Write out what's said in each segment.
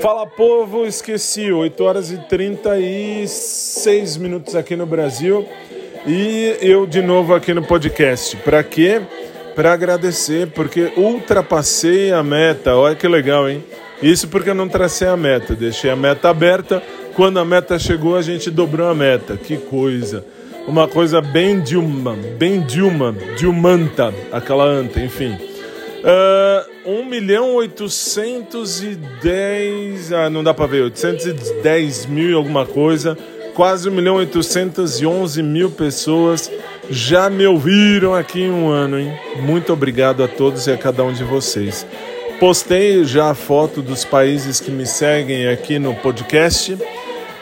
Fala povo, esqueci, 8 horas e 36 minutos aqui no Brasil e eu de novo aqui no podcast. Para quê? Para agradecer, porque ultrapassei a meta. Olha que legal, hein? Isso porque eu não tracei a meta, deixei a meta aberta. Quando a meta chegou, a gente dobrou a meta. Que coisa! Uma coisa bem Dilma, bem Dilma, Dilmanta, aquela anta, enfim. Uh, 1 milhão 810. Ah, não dá para ver, 810 mil e alguma coisa. Quase 1 milhão 811 mil pessoas já me ouviram aqui em um ano, hein? Muito obrigado a todos e a cada um de vocês. Postei já a foto dos países que me seguem aqui no podcast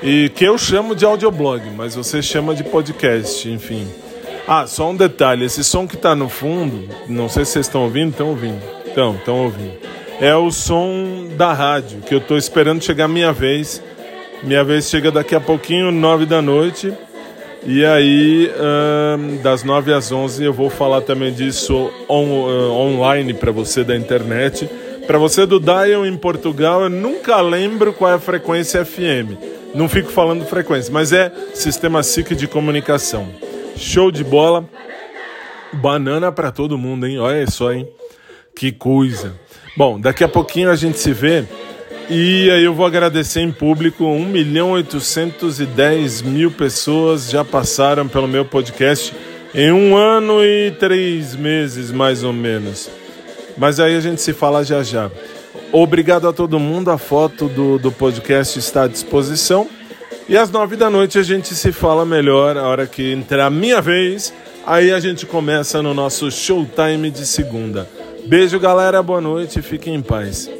e que eu chamo de audioblog, mas você chama de podcast, enfim. Ah, só um detalhe: esse som que está no fundo, não sei se vocês estão ouvindo, estão ouvindo. Estão, estão ouvindo. É o som da rádio, que eu estou esperando chegar a minha vez. Minha vez chega daqui a pouquinho, nove da noite. E aí, das nove às onze, eu vou falar também disso on, uh, online para você da internet. Para você do Dial em Portugal, eu nunca lembro qual é a frequência FM. Não fico falando frequência, mas é sistema SIC de comunicação. Show de bola. Banana para todo mundo, hein? Olha só, hein? Que coisa. Bom, daqui a pouquinho a gente se vê. E aí eu vou agradecer em público. 1 milhão 810 mil pessoas já passaram pelo meu podcast em um ano e três meses, mais ou menos. Mas aí a gente se fala já já. Obrigado a todo mundo. A foto do, do podcast está à disposição. E às nove da noite a gente se fala melhor, a hora que entrar a minha vez, aí a gente começa no nosso showtime de segunda. Beijo, galera, boa noite, fiquem em paz.